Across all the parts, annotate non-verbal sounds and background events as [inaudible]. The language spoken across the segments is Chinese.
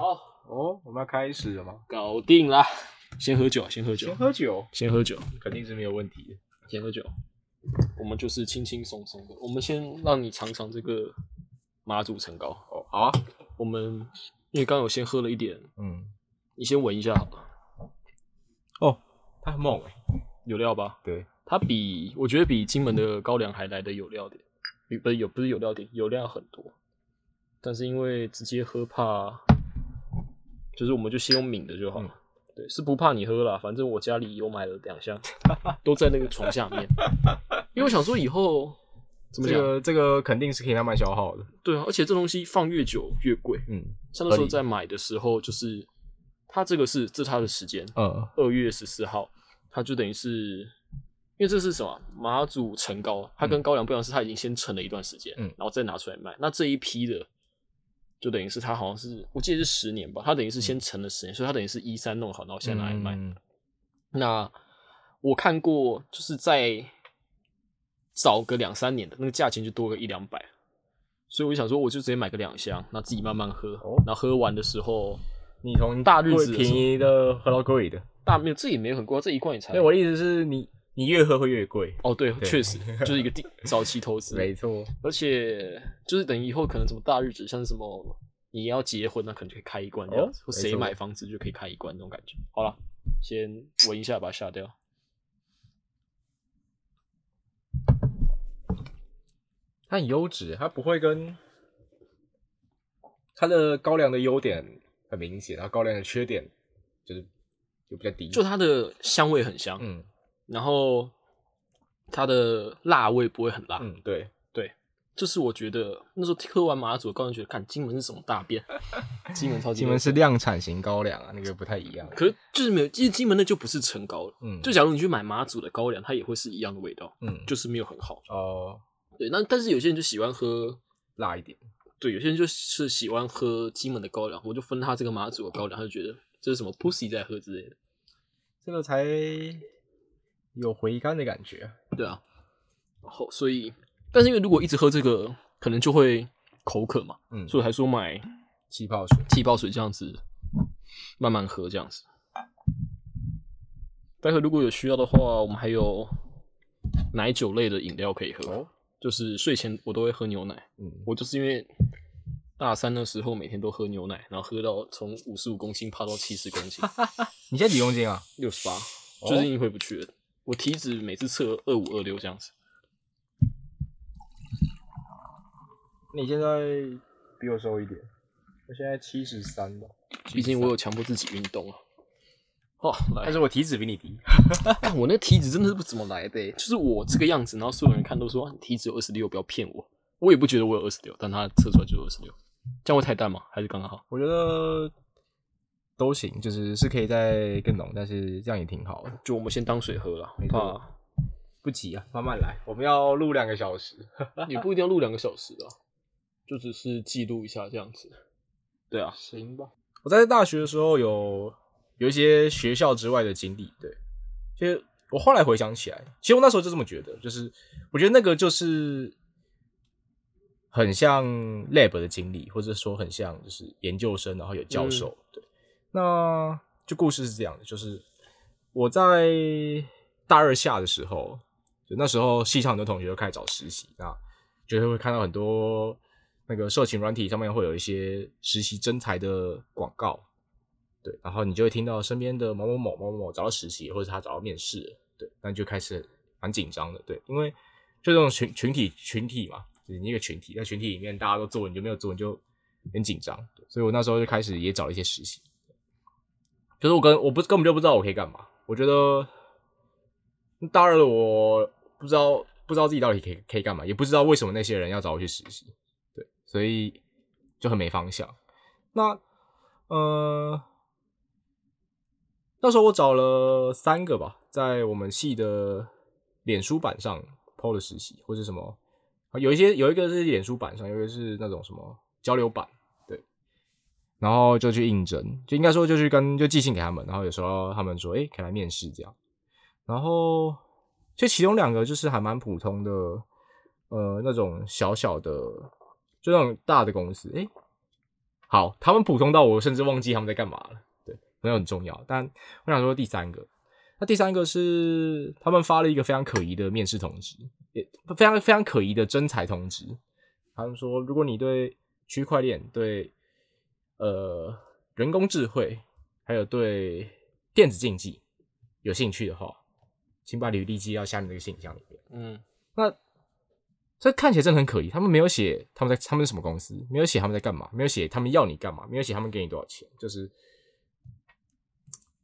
好，哦，我们要开始了吗？搞定啦！先喝酒，先喝酒先，喝酒，先喝酒，肯定是没有问题的。先喝酒。我们就是轻轻松松的，我们先让你尝尝这个马祖陈高。哦，好啊。我们因为刚刚有先喝了一点，嗯，你先闻一下好了，哦，它很猛哎。有料吧？对，它比我觉得比金门的高粱还来的有料点，比不是有不是有料点，有料很多。但是因为直接喝怕，就是我们就先用抿的就好了。对，是不怕你喝啦，反正我家里有买了两箱，[laughs] 都在那个床下面。因为我想说以后怎么讲？这个这个肯定是可以慢慢消耗的。对啊，而且这东西放越久越贵。嗯，像那时候在买的时候，就是它这个是这是它的时间，嗯，二月十四号，它就等于是，因为这是什么马祖陈高，它跟高粱不一样，是它已经先陈了一段时间，嗯然后再拿出来卖。那这一批的，就等于是他好像是我记得是十年吧，他等于是先沉了十年，所以他等于是一三弄好，然后现在拿来卖。嗯那我看过，就是在早个两三年的那个价钱就多个一两百，所以我就想说，我就直接买个两箱，那自己慢慢喝，哦然后喝完的时候你从大日子便宜的喝到贵的。大没有这也没有很贵啊，这一罐也才我的意思是你你越喝会越贵。哦，对，对确实就是一个 [laughs] 定早期投资，没错。而且就是等于以后可能什么大日子，像什么你要结婚，那可能就可以开一罐这样子，哦没错或谁买房子就可以开一罐那种感觉。好了，先闻一下，把它下掉。它很优质，它不会跟它的高粱的优点很明显，然后高粱的缺点就是就比较低。就它的香味很香，嗯然后它的辣味不会很辣，嗯，对，对，就是我觉得那时候喝完马祖，高人觉得看金门是什么大便，金门超级金门是量产型高粱啊，那个不太一样。可是就是没有，其实金门那就不是陈高了。嗯，就假如你去买马祖的高粱，它也会是一样的味道，嗯就是没有很好。哦对，那但是有些人就喜欢喝，辣一点。对，有些人就是喜欢喝金门的高粱，我就分他这个马祖的高粱，他就觉得这是什么 pussy 在喝之类的。这个才有回甘的感觉啊。对啊，然后所以，但是因为如果一直喝这个，可能就会口渴嘛，嗯，所以还说买气泡水。气泡水这样子慢慢喝这样子。待会如果有需要的话，我们还有奶酒类的饮料可以喝。哦就是睡前我都会喝牛奶，嗯，我就是因为大三的时候每天都喝牛奶，然后喝到从五十五公斤爬到七十公斤，[laughs] 你现在几公斤啊？六十八，哦最近回不去了。我体脂每次测二五二六这样子，你现在比我瘦一点，我现在七十三吧。毕竟我有强迫自己运动啊。哦，来但，是我体脂比你低。但我那个体脂真的是不怎么来的欸、就是我这个样子，然后所有人看都说啊你体脂有二十六，不要骗我。我也不觉得我有二十六，但他测出来就是二十六，这样会太淡吗？还是刚刚好？我觉得都行，就是是可以再更浓，但是这样也挺好的。就我们先当水喝了，没错怕不急啊，慢慢来。我们要录两个小时。[laughs] 也不一定要录两个小时啊，就只是记录一下这样子。对啊，行吧。我在大学的时候有有一些学校之外的经历，对，其实我后来回想起来，其实我那时候就这么觉得，就是我觉得那个就是很像 lab 的经历，或者说很像就是研究生，然后有教授，对。那就故事是这样的，就是我在大二下的时候，就那时候系上很多同学都开始找实习，那就是会看到很多那个社群软体上面会有一些实习征才的广告，对，然后你就会听到身边的某某某某某找到实习，或者他找到面试，对，那就开始蛮紧张的，对，因为就这种群群体群体嘛，就是你一个群体，在群体里面大家都做，你就没有做，你就很紧张，所以我那时候就开始也找了一些实习，就是我跟我不根本就不知道我可以干嘛，我觉得大二的我不知道不知道自己到底可以可以干嘛，也不知道为什么那些人要找我去实习，对，所以就很没方向。那呃，那时候我找了三个吧，在我们系的脸书版上 PO 的实习，或是什么，有一些有一个是脸书版上，有一个是那种什么交流版，然后就去应征，就应该说就去跟就寄信给他们，然后有时候他们说，哎、可以来面试这样，然后就其中两个就是还蛮普通的，呃，那种小小的，就那种大的公司，哎、好，他们普通到我甚至忘记他们在干嘛了。对，没有很重要。但我想说第三个，那第三个是他们发了一个非常可疑的面试通知，也非常非常可疑的征才通知。他们说，如果你对区块链、对呃人工智慧，还有对电子竞技有兴趣的话，请把履历寄到下面这个信箱里面。嗯，那这看起来真的很可疑。他们没有写他们在他们是什么公司，没有写他们在干嘛，没有写他们要你干嘛，没有写他们给你多少钱。就是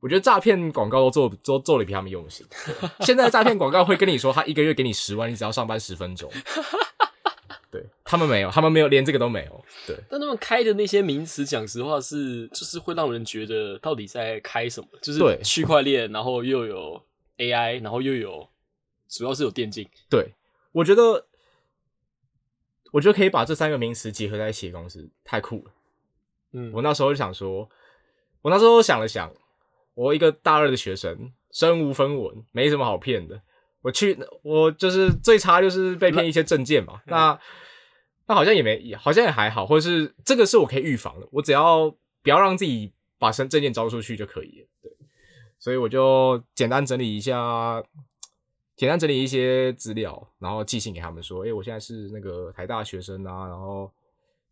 我觉得诈骗广告都做都做的比他们用心。[laughs] 现在诈骗广告会跟你说，他一个月给你十万，你只要上班十分钟。[laughs] 对他们没有，他们没有，连这个都没有。对，但他们开的那些名词，讲实话是就是会让人觉得到底在开什么？就是对区块链，然后又有 AI，然后又有主要是有电竞。对，我觉得，我觉得可以把这三个名词结合在一起的公司太酷了。嗯，我那时候就想说，我那时候想了想，我一个大二的学生，身无分文，没什么好骗的。我去，我就是最差就是被骗一些证件嘛。那那好像也没，好像也还好，或者是这个是我可以预防的，我只要不要让自己把身证件交出去就可以了。对，所以我就简单整理一下，简单整理一些资料，然后寄信给他们说，诶、我现在是那个台大学生啊，然后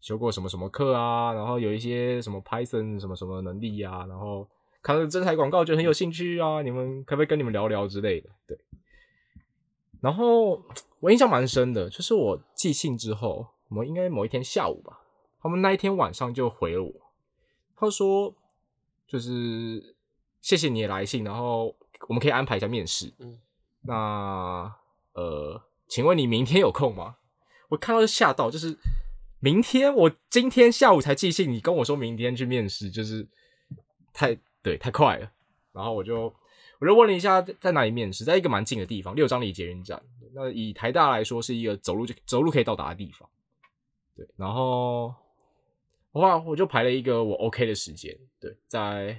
修过什么什么课啊，然后有一些什么 Python 什么什么能力啊，然后看到真台广告就很有兴趣啊，你们可不可以跟你们聊聊之类的？对。然后我印象蛮深的，就是我寄信之后，我们应该某一天下午吧，他们那一天晚上就回了我，他说就是谢谢你的来信，然后我们可以安排一下面试。嗯，那呃，请问你明天有空吗？我看到就吓到，就是明天我今天下午才寄信，你跟我说明天去面试，就是太对太快了。然后我就我就问了一下在哪里面试，在一个蛮近的地方，六张里捷运站。那以台大来说，是一个走路就走路可以到达的地方。对，然后我后来我就排了一个我 OK 的时间，对，在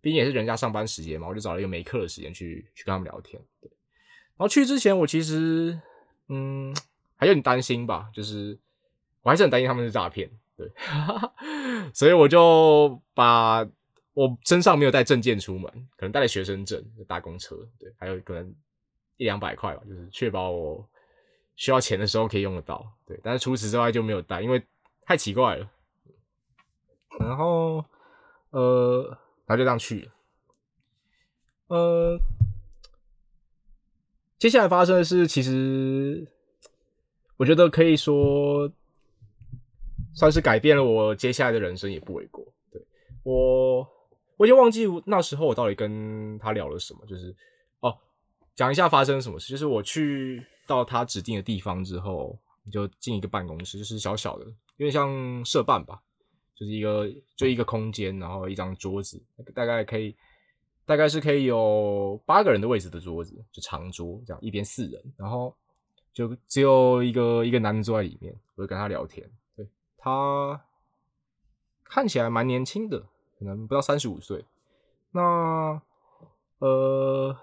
毕竟也是人家上班时间嘛，我就找了一个没课的时间去去跟他们聊天。对，然后去之前我其实嗯还有点担心吧，就是我还是很担心他们是诈骗，对，[laughs] 所以我就把我身上没有带证件出门，可能带了学生证、搭公车，对，还有可能一两百块吧，就是确保我需要钱的时候可以用得到，对。但是除此之外就没有带，因为太奇怪了。然后，呃，然后就这样去了。呃，接下来发生的事，其实我觉得可以说算是改变了我接下来的人生，也不为过。对我，我已经忘记那时候我到底跟他聊了什么，就是哦，讲一下发生什么事。就是我去到他指定的地方之后，就进一个办公室，就是小小的，有点像社办吧，就是一个就一个空间，然后一张桌子，大概可以。大概是可以有八个人的位置的桌子，就长桌这样，一边四人，然后就只有一个一个男的坐在里面，我就跟他聊天。对他看起来蛮年轻的，可能不到三十五岁。那呃，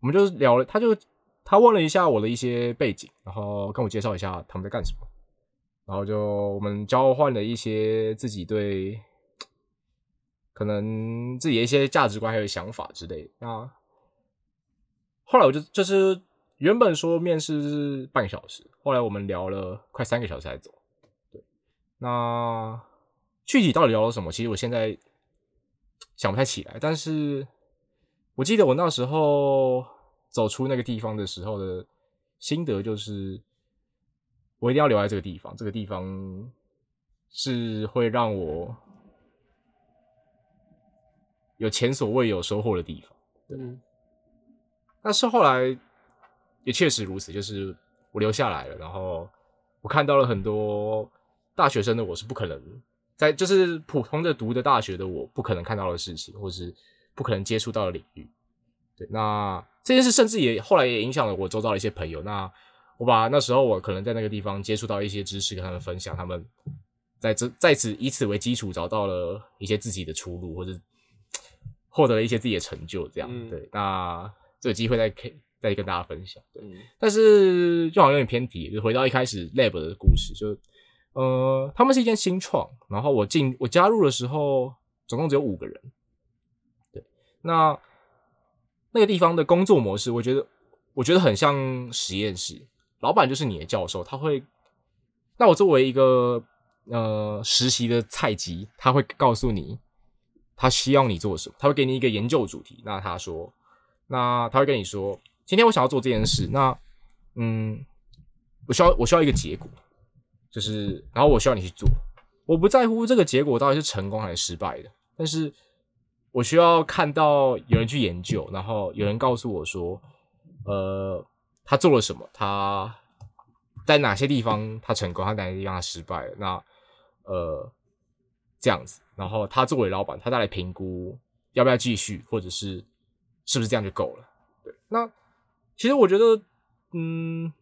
我们就聊了，他就他问了一下我的一些背景，然后跟我介绍一下他们在干什么，然后就我们交换了一些自己对。可能自己的一些价值观还有想法之类的。那后来我就就是原本说面试是半个小时，后来我们聊了快三个小时才走。对，那具体到底聊了什么？其实我现在想不太起来。但是我记得我那时候走出那个地方的时候的心得就是，我一定要留在这个地方。这个地方是会让我。有前所未有收获的地方，对，但是后来也确实如此，就是我留下来了，然后我看到了很多大学生的我是不可能在，就是普通的读的大学的我不可能看到的事情，或是不可能接触到的领域。对，那这件事甚至也后来也影响了我周遭的一些朋友。那我把那时候我可能在那个地方接触到一些知识，跟他们分享，他们在这在此以此为基础找到了一些自己的出路，或者。[tsk] 获得了一些自己的成就，这样对。那这个机会再可以再跟大家分享。对，但是就好像有点偏题，就回到一开始 lab 的故事。就呃，他们是一间新创，然后我进我加入的时候，总共只有五个人。对，那那个地方的工作模式，我觉得我觉得很像实验室，老板就是你的教授，他会，那我作为一个呃实习的菜鸡，他会告诉你他需要你做什么，他会给你一个研究主题，那他说，那他会跟你说，今天我想要做这件事，那嗯，我需要我需要一个结果。就是，然后我需要你去做，我不在乎这个结果到底是成功还是失败的，但是我需要看到有人去研究，然后有人告诉我说，呃，他做了什么，他在哪些地方他成功，他哪些地方他失败了，那呃这样子，然后他作为老板，他再来评估要不要继续，或者是是不是这样就够了。对，那其实我觉得，嗯，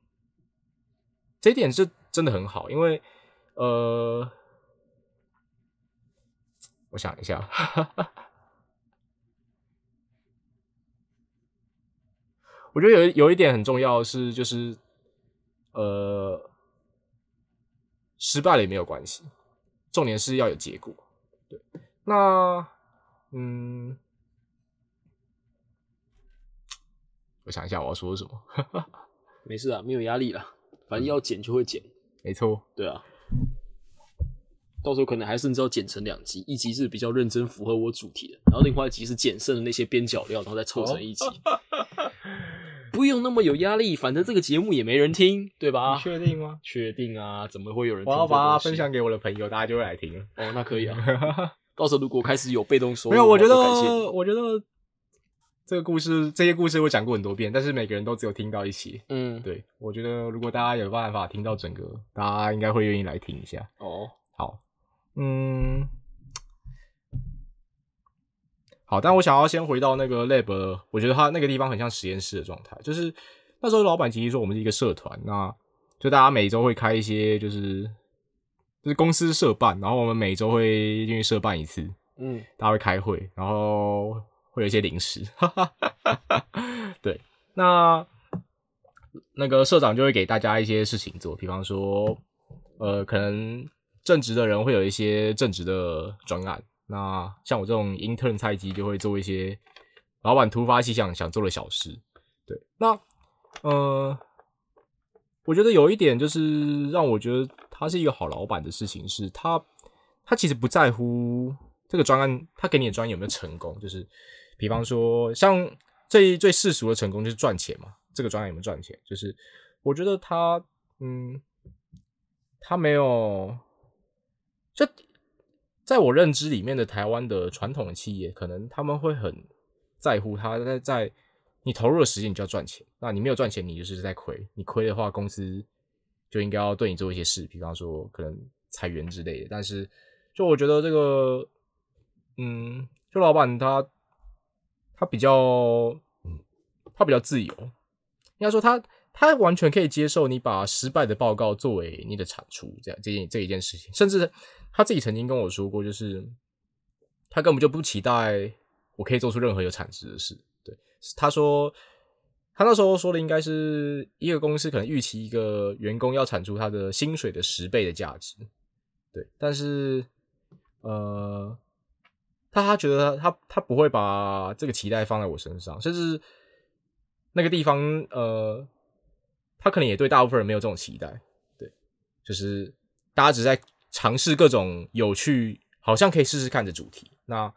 这一点是。真的很好，因为呃，我想一下，我觉得有有一点很重要的是，就是呃，失败了也没有关系，重点是要有结果。对，那嗯，我想一下我要说什么，[laughs] 没事啊，没有压力了，反正要减就会剪。没错，对啊，到时候可能还甚至要剪成两集，一集是比较认真符合我主题的，然后另外一集是剪剩的那些边角料，然后再凑成一集。[laughs] 不用那么有压力，反正这个节目也没人听，对吧？确定吗？确定啊，怎么会有人？我要把它分享给我的朋友，大家就会来听。哦，那可以啊。[laughs] 到时候如果开始有被动收入，没有，我觉得，我觉得这个故事，这些故事我讲过很多遍，但是每个人都只有听到一些。嗯，对，我觉得如果大家有办法听到整个，大家应该会愿意来听一下。哦，好，嗯，好，但我想要先回到那个 lab，我觉得他那个地方很像实验室的状态，就是那时候老板其实说我们是一个社团，那就大家每周会开一些，就是就是公司社办，然后我们每周会进去社办一次，嗯，大家会开会，然后会有一些零食，[laughs] 对，那那个社长就会给大家一些事情做，比方说，呃，可能正职的人会有一些正职的专案，那像我这种 intern 菜鸡就会做一些老板突发奇想想做的小事，对，那呃，我觉得有一点就是让我觉得他是一个好老板的事情是，他他其实不在乎这个专案，他给你的专案有没有成功，就是比方说像最最世俗的成功就是赚钱嘛，这个专业有没有赚钱，就是我觉得他嗯，他没有，就在我认知里面的台湾的传统的企业，可能他们会很在乎他在在你投入的时间，你就要赚钱。那你没有赚钱，你就是在亏。你亏的话，公司就应该要对你做一些事，比方说可能裁员之类的。但是，就我觉得这个，嗯，就老板他他比较，嗯，他比较自由。应该说他他完全可以接受你把失败的报告作为你的产出，这样这件这一件事情。甚至他自己曾经跟我说过，就是他根本就不期待我可以做出任何有产值的事。对，他说他那时候说的应该是一个公司可能预期一个员工要产出他的薪水的十倍的价值。对，但是呃，他他觉得他他不会把这个期待放在我身上，甚至那个地方呃，他可能也对大部分人没有这种期待。对，就是大家只在尝试各种有趣，好像可以试试看的主题。那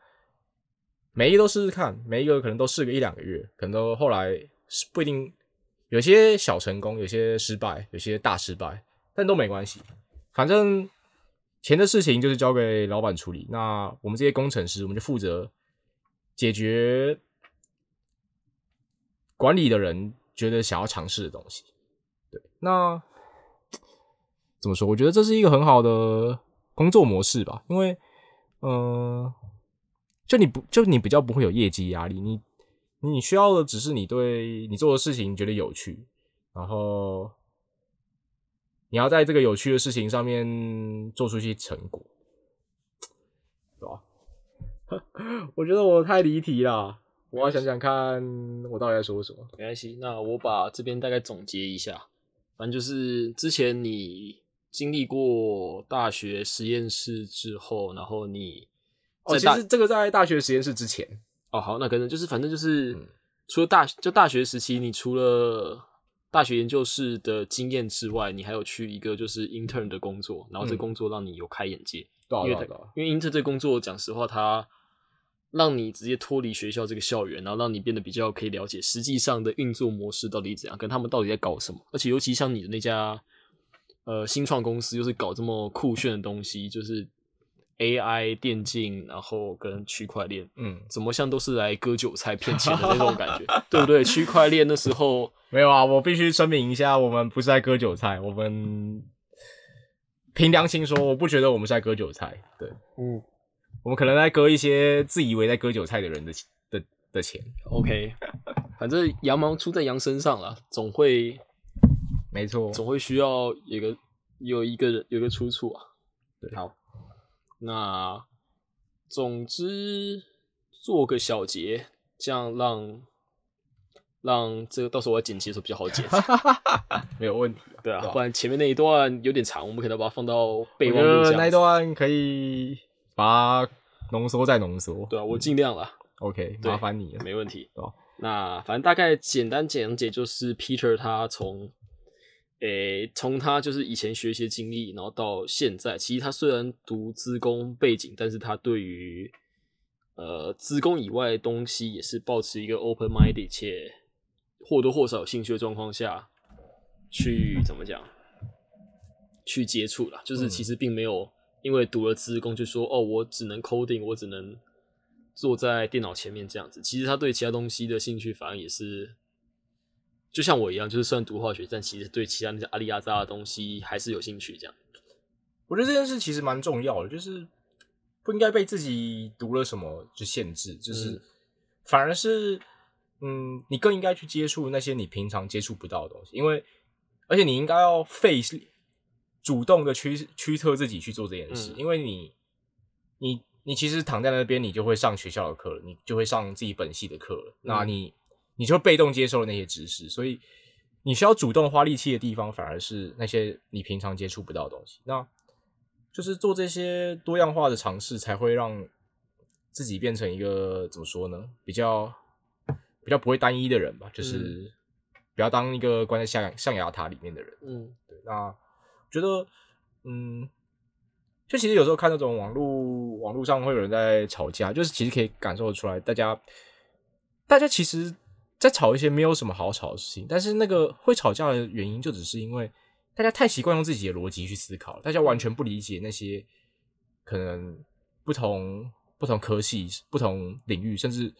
每一个都试试看，每一个可能都试个一两个月，可能都后来是不一定，有些小成功，有些失败，有些大失败，但都没关系，反正钱的事情就是交给老板处理。那我们这些工程师，我们就负责解决管理的人觉得想要尝试的东西。对，那怎么说？我觉得这是一个很好的工作模式吧，因为，嗯、就你不就你比较不会有业绩压力，你你需要的只是你对你做的事情觉得有趣，然后你要在这个有趣的事情上面做出一些成果，对吧？[laughs] 我觉得我太离题了，我要想想看我到底在说什么。没关系。那我把这边大概总结一下，反正就是之前你经历过大学实验室之后，然后你哦，其实这个在大学实验室之前，哦好，那可能就是反正就是、嗯除了大就大学时期，你除了大学研究室的经验之外，你还有去一个就是 intern 的工作，然后这嗯工作让你有开眼界。因为因为 intern 这工作，讲实话，它让你直接脱离学校这个校园，然后让你变得比较可以了解实际上的运作模式到底怎样，跟他们到底在搞什么。而且尤其像你的那家呃新创公司，又是搞这么酷炫的东西，就是 AI 电竞，然后跟区块链，嗯，怎么像都是来割韭菜骗钱的那种感觉，对不对？区块链那时候没有啊，我必须声明一下，我们不是在割韭菜，我们凭良心说，我不觉得我们是在割韭菜，对。嗯。我们可能在割一些自以为在割韭菜的人的的的钱，，OK，反正羊毛出在羊身上了，总会没错，总会需要有个有一个人有个出处啊。对。好，那总之做个小结，这样让让这个到时候我要剪辑的时候比较好剪。[laughs] 没有问题啊，对啊，不然前面那一段有点长，我们可能把它放到备忘录这样子。觉得那一段可以把它浓缩再浓缩，对啊，我尽量啦，，OK，麻烦你了，没问题。哦那反正大概简单讲解，就是 Peter 他从，诶、从他就是以前学习的经历，然后到现在，其实他虽然读资工背景，但是他对于呃资工以外的东西也是保持一个 open minded 且或多或少有兴趣的状况下去怎么讲，去接触啦。就是嗯其实并没有因为读了资工就说哦，我只能 coding，我只能坐在电脑前面这样子。其实他对其他东西的兴趣反而也是，就像我一样，就是虽然读化学，但其实对其他那些阿里亚扎的东西还是有兴趣。这样，我觉得这件事其实蛮重要的，就是不应该被自己读了什么就限制，就是、嗯反而是嗯，你更应该去接触那些你平常接触不到的东西，因为而且你应该要费主动的驱驱策自己去做这件事，嗯因为你你你其实躺在那边，你就会上学校的课了，你就会上自己本系的课了，那你你就被动接受那些知识，所以你需要主动花力气的地方，反而是那些你平常接触不到的东西。那就是做这些多样化的尝试，才会让自己变成一个怎么说呢？比较比较不会单一的人吧，就是不要当一个关在象象牙塔里面的人。嗯对，那我觉得，嗯，就其实有时候看那种网络网络上会有人在吵架，就是其实可以感受得出来，大家大家其实，在吵一些没有什么好吵的事情，但是那个会吵架的原因，就只是因为大家太习惯用自己的逻辑去思考，大家完全不理解那些可能不同不同科系、不同领域，甚至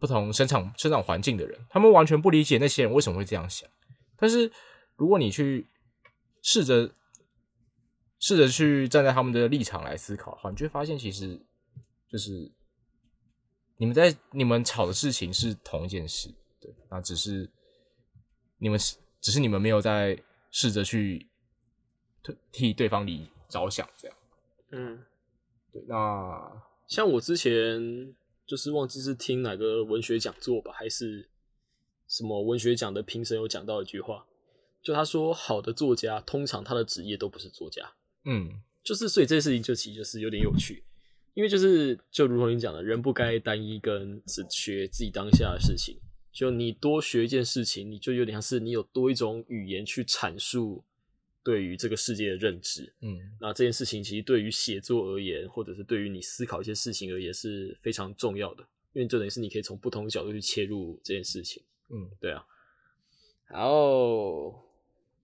不同生长生长环境的人，他们完全不理解那些人为什么会这样想。但是如果你去试着试着去站在他们的立场来思考的话，你就会发现，其实就是你们在你们吵的事情是同一件事，对，那只是你们是只是你们没有在试着去替替对方理着想，这样嗯，对。那像我之前就是忘记是听哪个文学讲座吧，还是什么文学奖的评审有讲到一句话，就他说，好的作家通常他的职业都不是作家，嗯。就是所以这件事情就其实就是有点有趣，因为就是就如同你讲的，人不该单一跟只学自己当下的事情，就你多学一件事情，你就有点像是你有多一种语言去阐述对于这个世界的认知。嗯那这件事情其实对于写作而言，或者是对于你思考一些事情而言是非常重要的，因为这等于是你可以从不同角度去切入这件事情。嗯，对啊。然后